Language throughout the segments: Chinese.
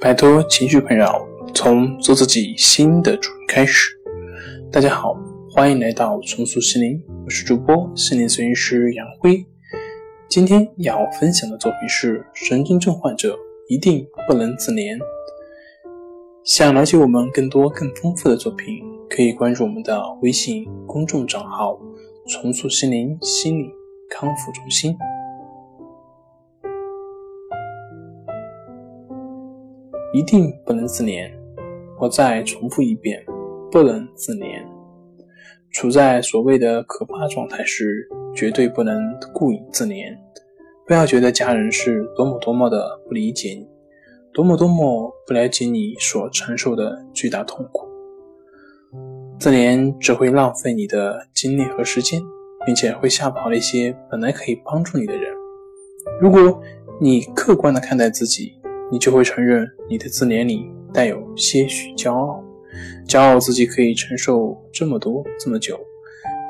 摆脱情绪困扰，从做自己新的主人开始。大家好，欢迎来到重塑心灵，我是主播心灵咨询师杨辉。今天要分享的作品是：神经症患者一定不能自怜。想了解我们更多更丰富的作品，可以关注我们的微信公众账号“重塑心灵心理康复中心”。一定不能自怜。我再重复一遍：不能自怜。处在所谓的可怕状态时，绝对不能故意自怜。不要觉得家人是多么多么的不理解你，多么多么不了解你所承受的巨大痛苦。自怜只会浪费你的精力和时间，并且会吓跑那些本来可以帮助你的人。如果你客观的看待自己，你就会承认你的自怜里带有些许骄傲，骄傲自己可以承受这么多这么久。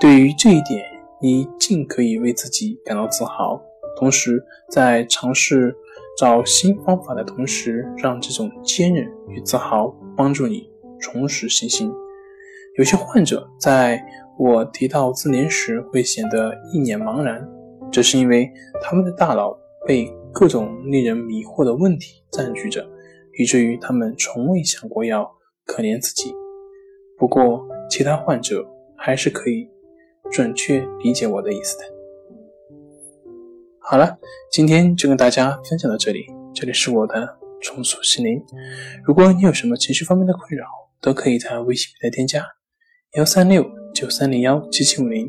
对于这一点，你尽可以为自己感到自豪，同时在尝试找新方法的同时，让这种坚韧与自豪帮助你重拾信心。有些患者在我提到自怜时会显得一脸茫然，这是因为他们的大脑被。各种令人迷惑的问题占据着，以至于他们从未想过要可怜自己。不过，其他患者还是可以准确理解我的意思的。好了，今天就跟大家分享到这里。这里是我的重塑心灵。如果你有什么情绪方面的困扰，都可以在微信平台添加幺三六九三零幺七七五零。